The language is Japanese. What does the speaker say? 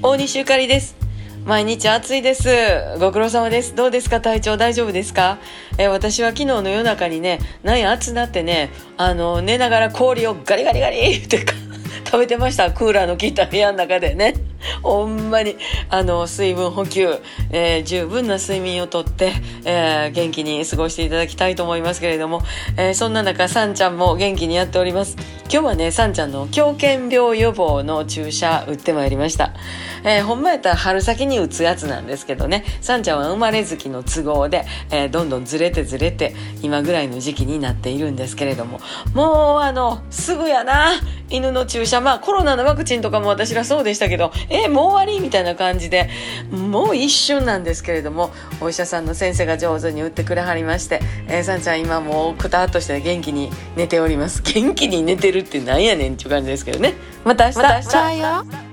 大西ゆかりです。毎日暑いです。ご苦労様です。どうですか？体調大丈夫ですか？えー私は昨日の夜中にね、なんや暑なってね、あの、寝ながら氷をガリガリガリってか食べてました。クーラーの効いた部屋の中でね。ほんまに、あの、水分補給、えー十分な睡眠をとって、えー元気に過ごしていただきたいと思いますけれども、えーそんな中、さんちゃんも元気にやっております。今日はね、さんちゃんの狂犬病予防の注射打ってまいりました。えーほんまやったら春先に打つやつなんですけどね、さんちゃんは生まれ月の都合で、えーどんどんずれてずれて、今ぐらいの時期になっているんですけれども、もうあの、すぐやな、犬の注射、まあコロナのワクチンとかも私らそうでしたけど、えーもう終わり？みたいな感じで、もう一瞬なんですけれども、お医者さんの先生が上手に打ってくれはりまして、えーさんちゃん今もうくたっとして元気に寝ております。元気に寝てるってなんやねんっていう感じですけどね。また明日。また明日